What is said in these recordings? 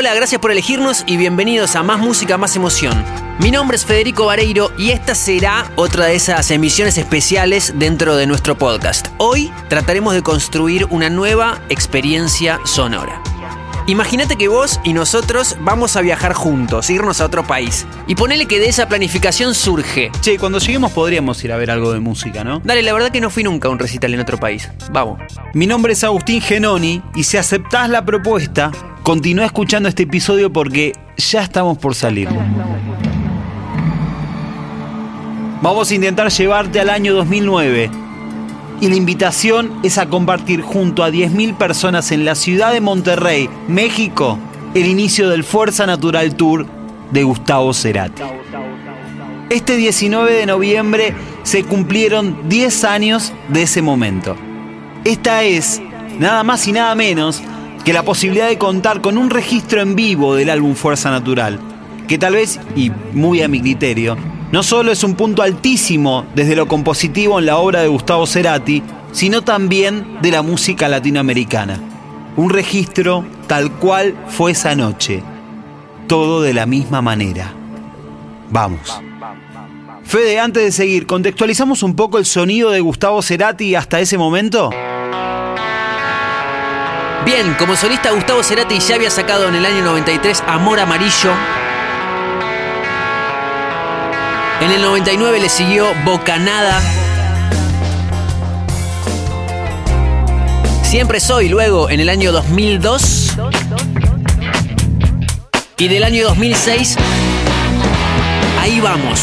Hola, gracias por elegirnos y bienvenidos a Más Música, Más Emoción. Mi nombre es Federico Vareiro y esta será otra de esas emisiones especiales dentro de nuestro podcast. Hoy trataremos de construir una nueva experiencia sonora. Imagínate que vos y nosotros vamos a viajar juntos, irnos a otro país. Y ponele que de esa planificación surge. Che, cuando lleguemos podríamos ir a ver algo de música, ¿no? Dale, la verdad que no fui nunca a un recital en otro país. Vamos. Mi nombre es Agustín Genoni y si aceptás la propuesta, continúa escuchando este episodio porque ya estamos por salir. Vamos a intentar llevarte al año 2009 y la invitación es a compartir junto a 10.000 personas en la ciudad de Monterrey, México, el inicio del Fuerza Natural Tour de Gustavo Cerati. Este 19 de noviembre se cumplieron 10 años de ese momento. Esta es, nada más y nada menos, que la posibilidad de contar con un registro en vivo del álbum Fuerza Natural, que tal vez, y muy a mi criterio, no solo es un punto altísimo desde lo compositivo en la obra de Gustavo Cerati, sino también de la música latinoamericana. Un registro tal cual fue esa noche. Todo de la misma manera. Vamos. Fede, antes de seguir, ¿contextualizamos un poco el sonido de Gustavo Cerati hasta ese momento? Bien, como solista Gustavo Cerati ya había sacado en el año 93 Amor Amarillo, En el 99 le siguió Bocanada. Siempre soy luego en el año 2002. Y del año 2006, ahí vamos.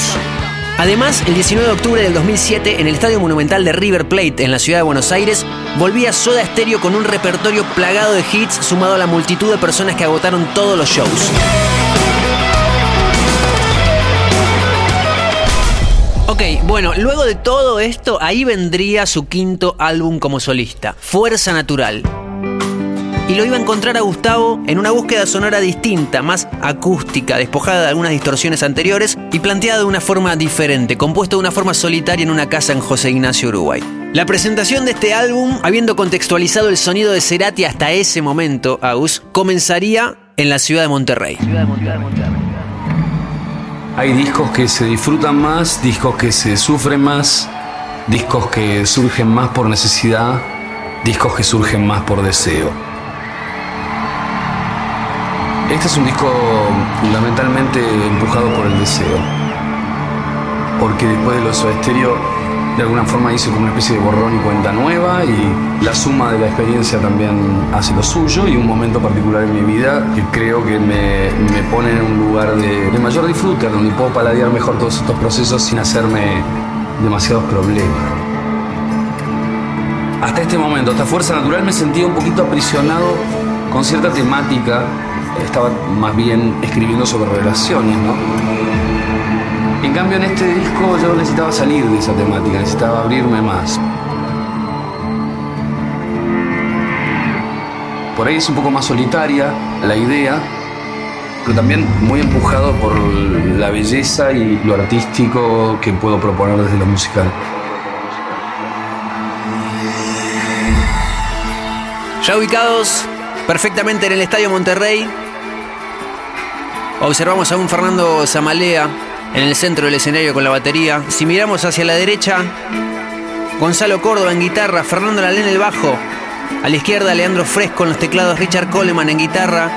Además, el 19 de octubre del 2007, en el Estadio Monumental de River Plate, en la ciudad de Buenos Aires, volvía Soda Stereo con un repertorio plagado de hits sumado a la multitud de personas que agotaron todos los shows. Ok, bueno, luego de todo esto, ahí vendría su quinto álbum como solista, Fuerza Natural. Y lo iba a encontrar a Gustavo en una búsqueda sonora distinta, más acústica, despojada de algunas distorsiones anteriores y planteada de una forma diferente, compuesto de una forma solitaria en una casa en José Ignacio, Uruguay. La presentación de este álbum, habiendo contextualizado el sonido de Cerati hasta ese momento, Aus, comenzaría en la ciudad de Monterrey. Ciudad de Monterrey. Hay discos que se disfrutan más, discos que se sufren más, discos que surgen más por necesidad, discos que surgen más por deseo. Este es un disco fundamentalmente empujado por el deseo, porque después de los Estéreo de alguna forma hice como una especie de borrón y cuenta nueva y la suma de la experiencia también hace lo suyo y un momento particular en mi vida que creo que me, me pone en un lugar de, mayor disfrute, donde puedo paladear mejor todos estos procesos sin hacerme demasiados problemas. Hasta este momento, esta fuerza natural me sentía un poquito aprisionado con cierta temática, estaba más bien escribiendo sobre relaciones, ¿no? En cambio, en este disco yo necesitaba salir de esa temática, necesitaba abrirme más. Por ahí es un poco más solitaria la idea, pero también muy empujado por la belleza y lo artístico que puedo proponer desde lo musical. Ya ubicados perfectamente en el Estadio Monterrey, observamos a un Fernando Zamalea en el centro del escenario con la batería. Si miramos hacia la derecha, Gonzalo Córdoba en guitarra, Fernando Lalén en el bajo. A la izquierda, Leandro Fresco en los teclados, Richard Coleman en guitarra,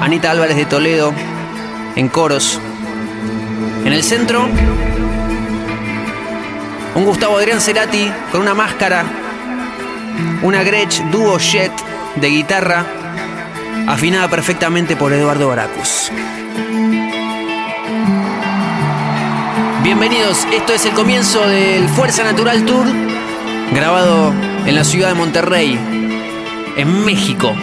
Anita Álvarez de Toledo en coros. En el centro, un Gustavo Adrián Cerati con una máscara, una Gretsch Duo Jet de guitarra, afinada perfectamente por Eduardo Baracus. Bienvenidos, esto es el comienzo del Fuerza Natural Tour, grabado en la ciudad de Monterrey, en México.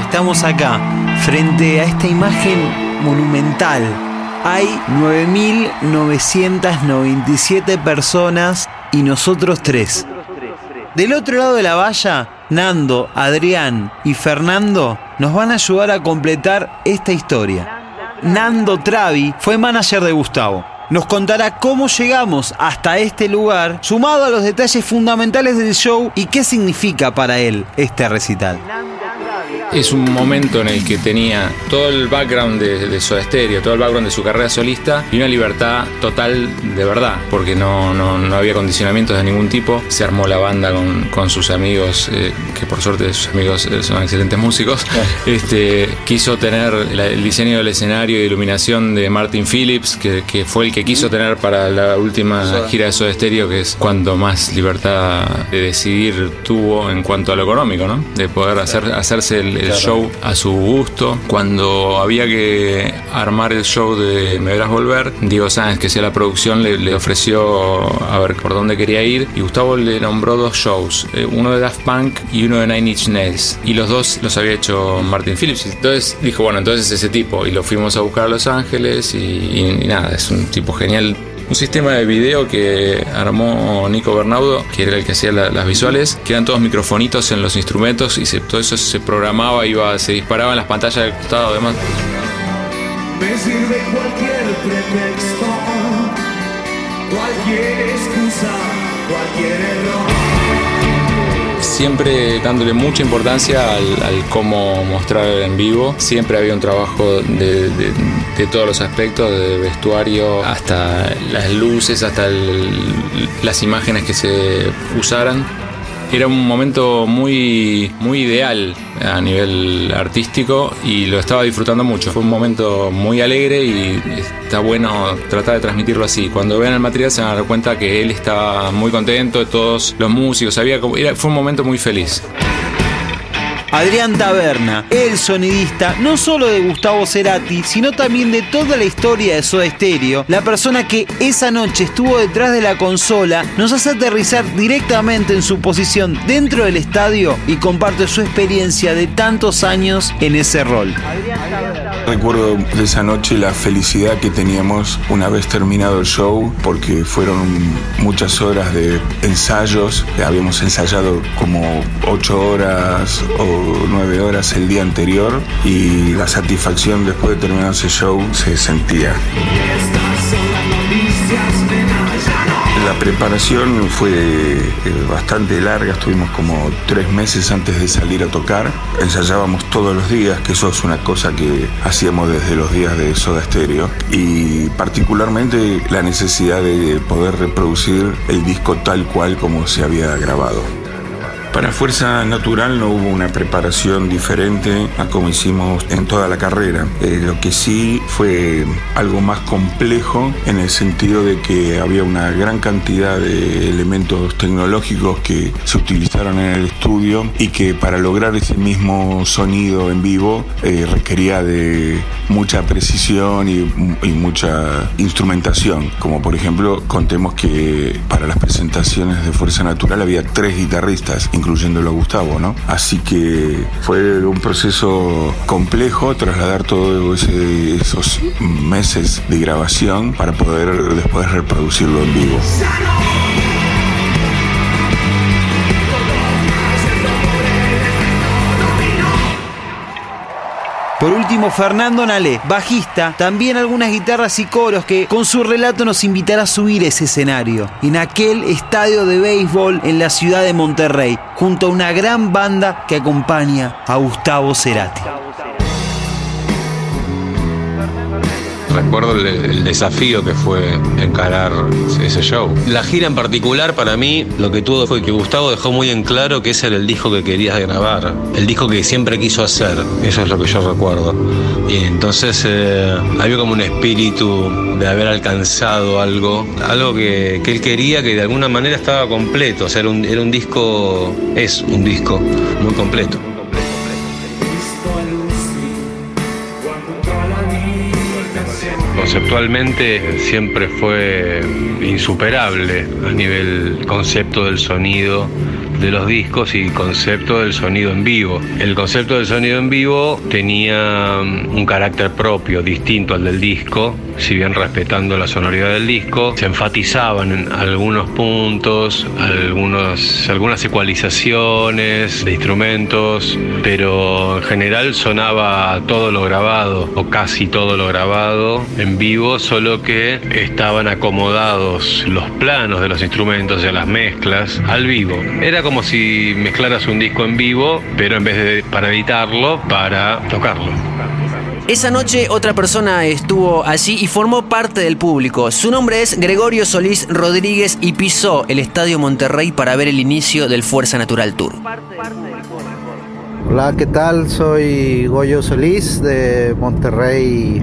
Estamos acá, frente a esta imagen monumental hay 9.997 personas y nosotros tres. Del otro lado de la valla, Nando, Adrián y Fernando nos van a ayudar a completar esta historia. Nando Travi, fue manager de Gustavo. Nos contará cómo llegamos hasta este lugar, sumado a los detalles fundamentales del show y qué significa para él este recital es un momento en el que tenía todo el background de, de Soda Stereo, todo el background de su carrera solista y una libertad total de verdad, porque no, no, había condicionamientos de ningún tipo. Se armó la banda con, con sus amigos, eh, que por suerte sus amigos eh, son excelentes músicos. Este, quiso tener el diseño del escenario y iluminación de Martin Phillips, que, que, fue el que quiso tener para la última gira de Soda Stereo, que es cuando más libertad de decidir tuvo en cuanto a lo económico, ¿no? De poder hacer, hacerse el el show a su gusto. Cuando había que armar el show de Me Verás Volver, Diego Sáenz, que hacía la producción, le, ofreció a ver por dónde quería ir y Gustavo le nombró dos shows, eh, uno de Daft Punk y uno de Nine Inch Nails. Y los dos los había hecho Martin Phillips. Entonces dijo, bueno, entonces ese tipo. Y lo fuimos a buscar a Los Ángeles y nada, es un tipo genial un sistema de video que armó Nico Bernaudo, que era el que hacía las visuales, que eran todos microfonitos en los instrumentos y todo eso se programaba, iba, se disparaba en las pantallas del costado, además. Me sirve cualquier pretexto, cualquier excusa, cualquier error siempre dándole mucha importancia al, cómo mostrar en vivo. Siempre había un trabajo de, todos los aspectos, de vestuario hasta las luces, hasta las imágenes que se usaran. Era un momento muy, muy ideal a nivel artístico y lo estaba disfrutando mucho. Fue un momento muy alegre y está bueno tratar de transmitirlo así. Cuando vean el material se van a dar cuenta que él estaba muy contento, todos los músicos, había, fue un momento muy feliz. Adrián Taberna, el sonidista no solo de Gustavo Cerati, sino también de toda la historia de Soda Stereo, la persona que esa noche estuvo detrás de la consola, nos hace aterrizar directamente en su posición dentro del estadio y comparte su experiencia de tantos años en ese rol. Recuerdo de esa noche la felicidad que teníamos una vez terminado el show, porque fueron muchas horas de ensayos, habíamos ensayado como ocho horas o nueve horas el día anterior y la satisfacción después de terminar ese show se sentía. La preparación fue eh, bastante larga, estuvimos como tres meses antes de salir a tocar. Ensayábamos todos los días, que eso es una cosa que hacíamos desde los días de Soda Stereo. Y particularmente la necesidad de poder reproducir el disco tal cual como se había grabado. Para Fuerza Natural no hubo una preparación diferente a como hicimos en toda la carrera. Eh, lo que sí fue algo más complejo en el sentido de que había una gran cantidad de elementos tecnológicos que se utilizaron en el estudio y que para lograr ese mismo sonido en vivo eh, requería de mucha precisión y, y mucha instrumentación. Como por ejemplo, contemos que para las presentaciones de Fuerza Natural había tres guitarristas incluyéndolo a Gustavo, ¿no? Así que fue un proceso complejo trasladar todos esos meses de grabación para poder después reproducirlo en vivo. Por último, Fernando Nalé, bajista, también algunas guitarras y coros que con su relato nos invitará a subir ese escenario, en aquel estadio de béisbol en la ciudad de Monterrey, junto a una gran banda que acompaña a Gustavo Cerati. Recuerdo el, desafío que fue encarar ese show. La gira en particular, para mí, lo que tuvo fue que Gustavo dejó muy en claro que ese era el disco que quería grabar, el disco que siempre quiso hacer. Eso es lo que yo recuerdo. Y entonces eh, había como un espíritu de haber alcanzado algo, algo que, él quería que de alguna manera estaba completo. O sea, era un disco, es un disco muy completo. Conceptualmente siempre fue insuperable a nivel concepto del sonido, de los discos y concepto del sonido en vivo. El concepto del sonido en vivo tenía mm, un carácter propio, distinto al del disco, si bien respetando la sonoridad del disco, se enfatizaban en algunos puntos, algunos, algunas ecualizaciones de instrumentos, pero en general sonaba todo lo grabado, o casi todo lo grabado en vivo, solo que estaban acomodados los planos de los instrumentos y las mezclas al vivo. Era como si mezclaras un disco en vivo, pero en vez de para editarlo, para tocarlo. Esa noche otra persona estuvo allí y formó parte del público. Su nombre es Gregorio Solís Rodríguez y pisó el Estadio Monterrey para ver el inicio del Fuerza Natural Tour. Hola, ¿qué tal? Soy Goyo Solís de Monterrey,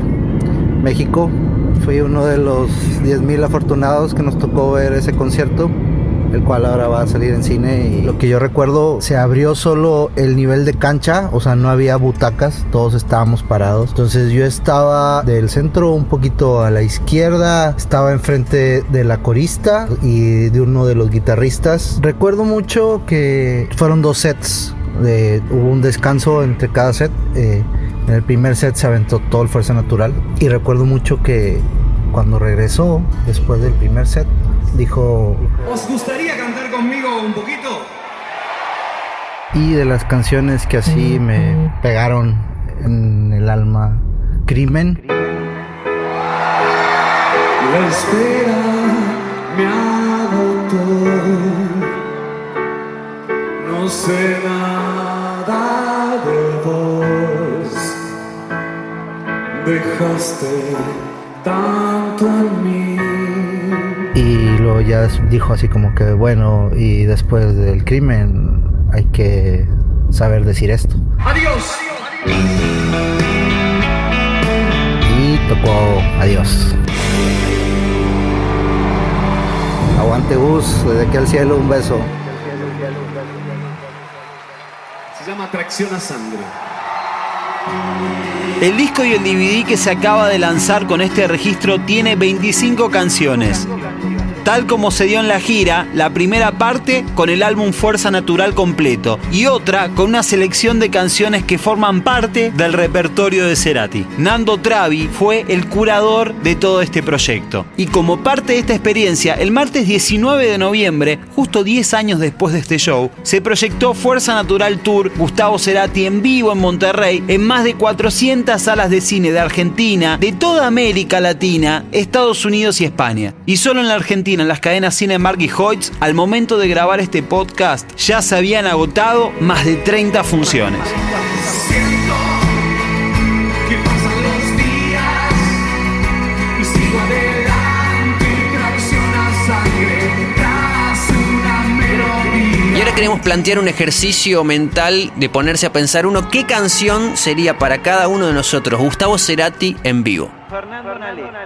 México. Fui uno de los 10.000 afortunados que nos tocó ver ese concierto, el cual ahora va a salir en cine. Y lo que yo recuerdo, se abrió solo el nivel de cancha, o sea, no había butacas, todos estábamos parados. Entonces yo estaba del centro un poquito a la izquierda, estaba enfrente de la corista y de uno de los guitarristas. Recuerdo mucho que fueron dos sets. De, hubo un descanso entre cada set. Eh, en el primer set se aventó todo el Fuerza Natural. Y recuerdo mucho que cuando regresó, después del primer set, dijo... ¿Os gustaría un poquito? Y de las canciones que así me pegaron en el alma, Crimen. La espera me agotó. No sé nada de vos. Dejaste tanto luego ya dijo así como que, bueno, y después del crimen hay que saber decir esto. ¡Adiós! Y tocó adiós. Aguante Gus, desde aquí al cielo un beso. Se llama Atracción a Sangre. El disco y el DVD que se acaba de lanzar con este registro tiene 25 canciones. Tal como se dio en la gira, la primera parte con el álbum Fuerza Natural completo y otra con una selección de canciones que forman parte del repertorio de Cerati. Nando Travi fue el curador de todo este proyecto. Y como parte de esta experiencia, el martes 19 de noviembre, justo 10 años después de este show, se proyectó Fuerza Natural Tour Gustavo Cerati en vivo en Monterrey en más de 400 salas de cine de Argentina, de toda América Latina, Estados Unidos y España. Y solo en la Argentina, en las cadenas Cinemark y Hoyts, al momento de grabar este podcast, ya se habían agotado más de 30 funciones. Queremos plantear un ejercicio mental de ponerse a pensar uno qué canción sería para cada uno de nosotros Gustavo Cerati en vivo.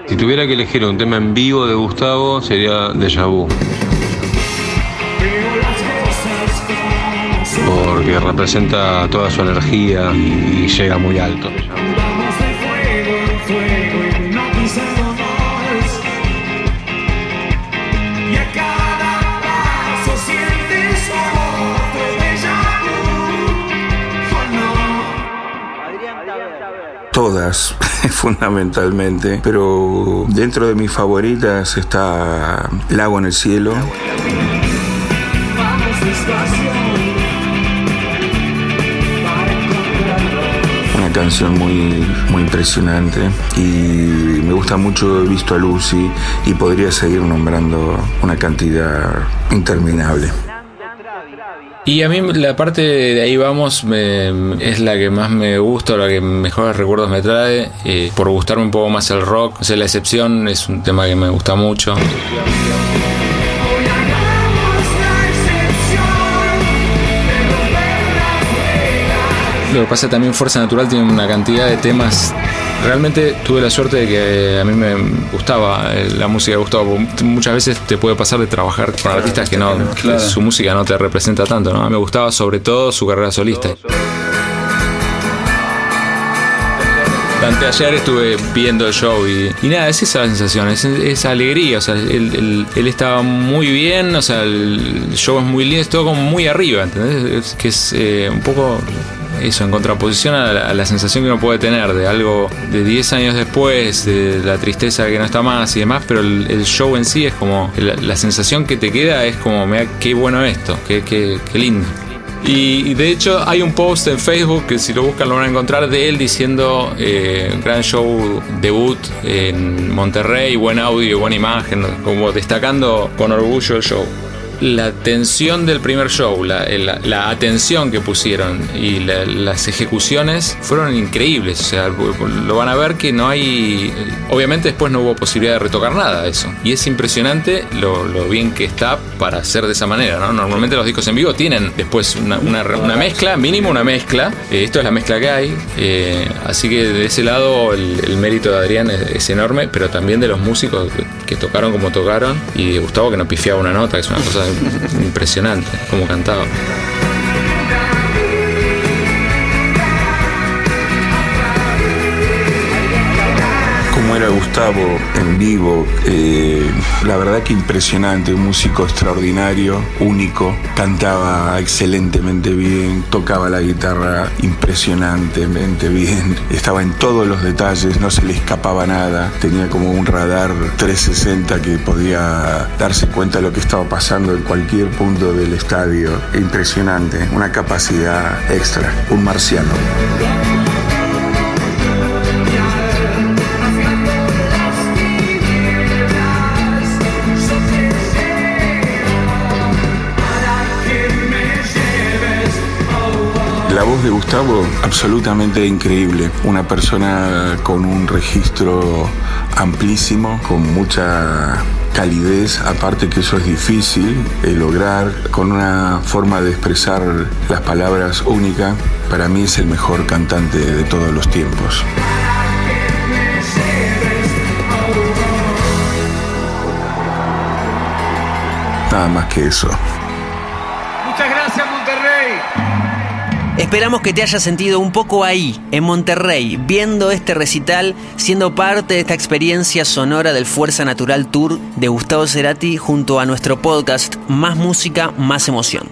Si tuviera que elegir un tema en vivo de Gustavo sería Deja Vu. Porque representa toda su energía y llega muy alto. Todas, fundamentalmente, pero dentro de mis favoritas está Lago en el cielo. Una canción muy, muy impresionante y me gusta mucho He visto a Lucy y podría seguir nombrando una cantidad interminable. Y a mí la parte de ahí vamos es la que más me gusta, la que mejores recuerdos me trae, eh, por gustarme un poco más el rock. O sea, la excepción es un tema que me gusta mucho. Lo que pasa también Fuerza Natural tiene una cantidad de temas. Realmente tuve la suerte de que a mí me gustaba eh, la música de Gustavo. Muchas veces te puede pasar de trabajar con artistas que no, que su música no te representa tanto, ¿no? A mí me gustaba sobre todo su carrera solista. Anteayer estuve viendo el show y, y nada, es esa sensación, es esa alegría. O sea, él, él- él estaba muy bien, o sea, el show es muy lindo, es todo como muy arriba, ¿entendés? Es- que es eh, un poco eso, en contraposición a la, a la sensación que uno puede tener de algo de 10 años después, de la tristeza que no está más y demás, pero el, el show en sí es como, la, la sensación que te queda es como, mira, qué bueno esto, qué, qué, qué lindo. Y, y de hecho hay un post en Facebook que si lo buscan lo van a encontrar de él diciendo eh, gran show debut en Monterrey, buen audio, buena imagen, como destacando con orgullo el show. La tensión del primer show, la, la- la atención que pusieron y la- las ejecuciones fueron increíbles. O sea, lo van a ver que no hay. Obviamente, después no hubo posibilidad de retocar nada de eso. Y es impresionante lo, lo bien que está para hacer de esa manera. ¿no? Normalmente los discos en vivo tienen después una, una- una mezcla, mínimo una mezcla. Eh, esto es la mezcla que hay. Eh, así que de ese lado, el, el mérito de Adrián es, es enorme, pero también de los músicos que, tocaron como tocaron. Y de Gustavo que no pifiaba una nota, que es una cosa impresionante, como cantaba. Gustavo en vivo, eh, la verdad que impresionante, un músico extraordinario, único, cantaba excelentemente bien, tocaba la guitarra impresionantemente bien, estaba en todos los detalles, no se le escapaba nada, tenía como un radar 360 que podía darse cuenta de lo que estaba pasando en cualquier punto del estadio, impresionante, una capacidad extra, un marciano. La voz de Gustavo, absolutamente increíble. Una persona con un registro amplísimo, con mucha calidez, aparte que eso es difícil de lograr, con una forma de expresar las palabras única. Para mí es el mejor cantante de todos los tiempos. Nada más que eso. Muchas gracias, Monterrey. Esperamos que te hayas sentido un poco ahí, en Monterrey, viendo este recital, siendo parte de esta experiencia sonora del Fuerza Natural Tour de Gustavo Cerati junto a nuestro podcast Más Música, Más Emoción.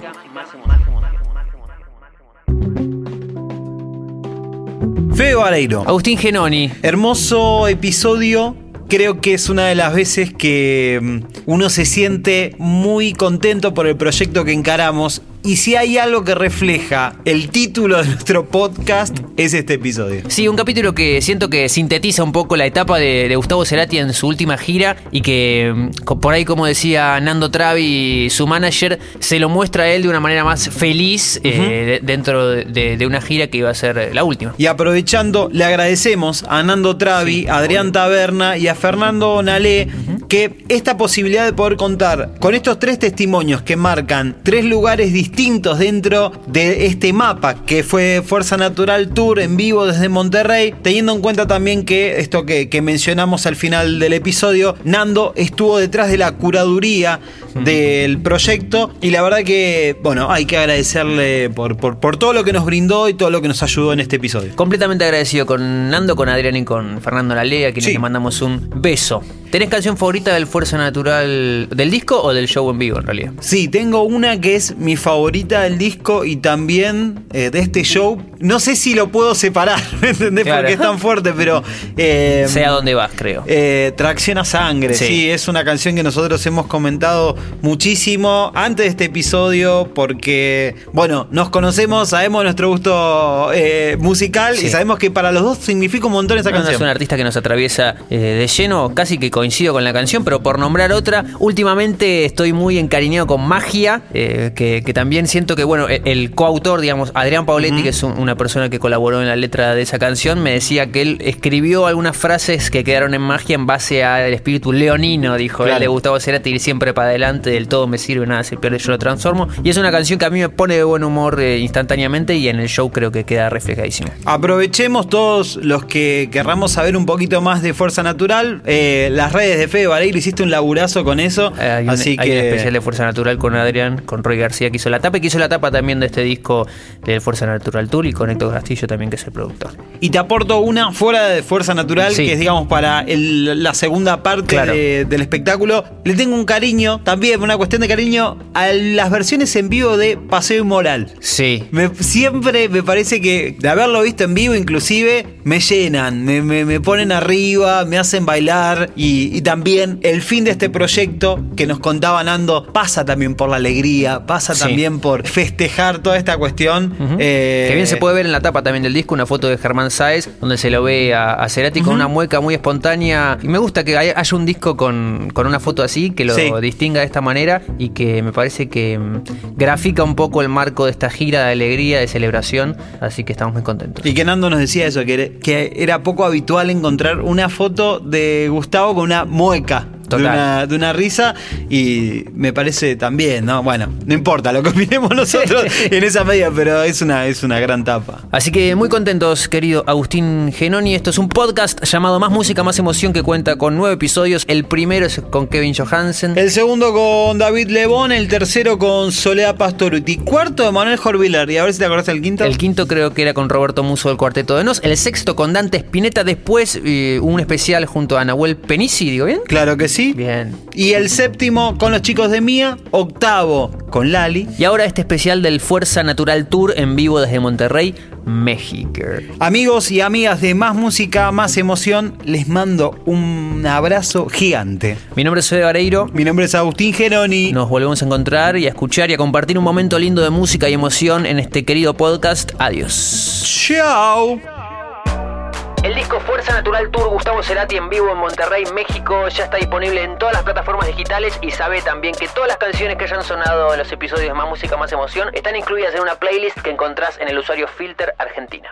Feo Vareiro. Agustín Genoni, Hermoso episodio. Creo que es una de las veces que mm, uno se siente muy contento por el proyecto que encaramos. Y si hay algo que refleja el título de nuestro podcast, es este episodio. Sí, un capítulo que siento que sintetiza un poco la etapa de, de Gustavo Cerati en su última gira y que mm, por ahí, como decía Nando Travi, su manager, se lo muestra a él de una manera más feliz eh, de- dentro de, de- de una gira que iba a ser la última. Y aprovechando, le agradecemos a Nando Travi, a Adrián Taberna y a Fernando Nalé que esta posibilidad de poder contar con estos tres testimonios que marcan tres lugares distintos dentro de este mapa que fue Fuerza Natural Tour en vivo desde Monterrey, teniendo en cuenta también que esto que, que mencionamos al final del episodio, Nando estuvo detrás de la curaduría del proyecto y la verdad que, bueno, hay que agradecerle por, por, por todo lo que nos brindó y todo lo que nos ayudó en este episodio. Completamente agradecido con Nando, con Adrián y con Fernando Lalea, a quienes Sí. le mandamos un beso. ¿Tenés canción favorita del Fuerza Natural del disco o del show en vivo en realidad? Sí, tengo una que es mi favorita del disco y también eh, de este show. No sé si lo puedo separar, ¿me entendés? Claro. Porque es tan fuerte, pero. eh, Sé a dónde vas, creo. eh, Tracción a sangre, Sí. sí. es una canción que nosotros hemos comentado muchísimo antes de este episodio porque, bueno, nos conocemos, sabemos nuestro gusto eh, musical Sí. y sabemos que para los dos significa un montón esa No, no, canción. es un artista que nos atraviesa eh, de lleno, casi que coincido con la canción, pero por nombrar otra, últimamente estoy muy encariñado con Magia, eh, que, que también siento que, bueno, el, el coautor, digamos, Adrián Pauletti, que es un- una persona que colaboró en la letra de esa canción, me decía que él escribió algunas frases que quedaron en Magia en base al espíritu leonino, dijo él, Claro. de Gustavo Cerati, ir siempre para adelante, del todo me sirve, nada se pierde, yo lo transformo. Y es una canción que a mí me pone de buen humor eh, instantáneamente y en el show creo que queda reflejadísimo. Aprovechemos todos los que querramos saber un poquito más de Fuerza Natural. eh, la las redes de Fede Vareiro, hiciste un laburazo con eso. Eh, hay, un, así hay que un especial de Fuerza Natural con Adrián, con Roy García que hizo la tapa y que hizo la tapa también de este disco de Fuerza Natural Tour y con Héctor Castillo también que es el productor. Y te aporto una fuera de Fuerza Natural, Sí. que es, digamos, para el- la segunda parte Claro. de- del espectáculo. Le tengo un cariño, también una cuestión de cariño, a las versiones en vivo de Paseo Inmoral. Sí. Me- siempre me parece que de haberlo visto en vivo inclusive me llenan, me, me- me ponen arriba, me hacen bailar y, y también el fin de este proyecto que nos contaba Nando pasa también por la alegría, pasa Sí. también por festejar toda esta cuestión. Eh, que bien se puede ver en la tapa también del disco una foto de Germán Sáez donde se lo ve a, a Cerati con una mueca muy espontánea y me gusta que haya, haya un disco con, con una foto así que lo Sí. distinga de esta manera y que me parece que mm, grafica un poco el marco de esta gira de alegría, de celebración, así que estamos muy contentos. Y que Nando nos decía eso, que que era poco habitual encontrar una foto de Gustavo con una mueca. De una, de una risa y me parece también, ¿no? Bueno, no importa lo que opinemos nosotros en esa medida, pero es una, es una gran tapa. Así que muy contentos, querido Agustín Genoni. Esto es un podcast llamado Más Música, Más Emoción que cuenta con nueve episodios. El primero es con Kevin Johansen. El segundo con David Lebón, el tercero con Soledad Pastoruti, cuarto de Manuel Jorvilar, y a ver si te acordás del quinto. El quinto creo que era con Roberto Muso del Cuarteto de Nos. El sexto con Dante Spinetta. Después eh, un especial junto a Nahuel Penisi, ¿digo bien? Claro que sí. Bien. Y el séptimo con los chicos de Mía, octavo con Lali. Y ahora este especial del Fuerza Natural Tour en vivo desde Monterrey, México. Amigos y amigas de Más Música, Más Emoción, les mando un abrazo gigante. Mi nombre es Fede Vareiro. Mi nombre es Agustín Geroni. Nos volvemos a encontrar y a escuchar y a compartir un momento lindo de música y emoción en este querido podcast. Adiós. Chao. El disco Fuerza Natural Tour Gustavo Cerati en vivo en Monterrey, México, ya está disponible en todas las plataformas digitales y sabe también que todas las canciones que hayan sonado en los episodios Más Música, Más Emoción están incluidas en una playlist que encontrás en el usuario Filter Argentina.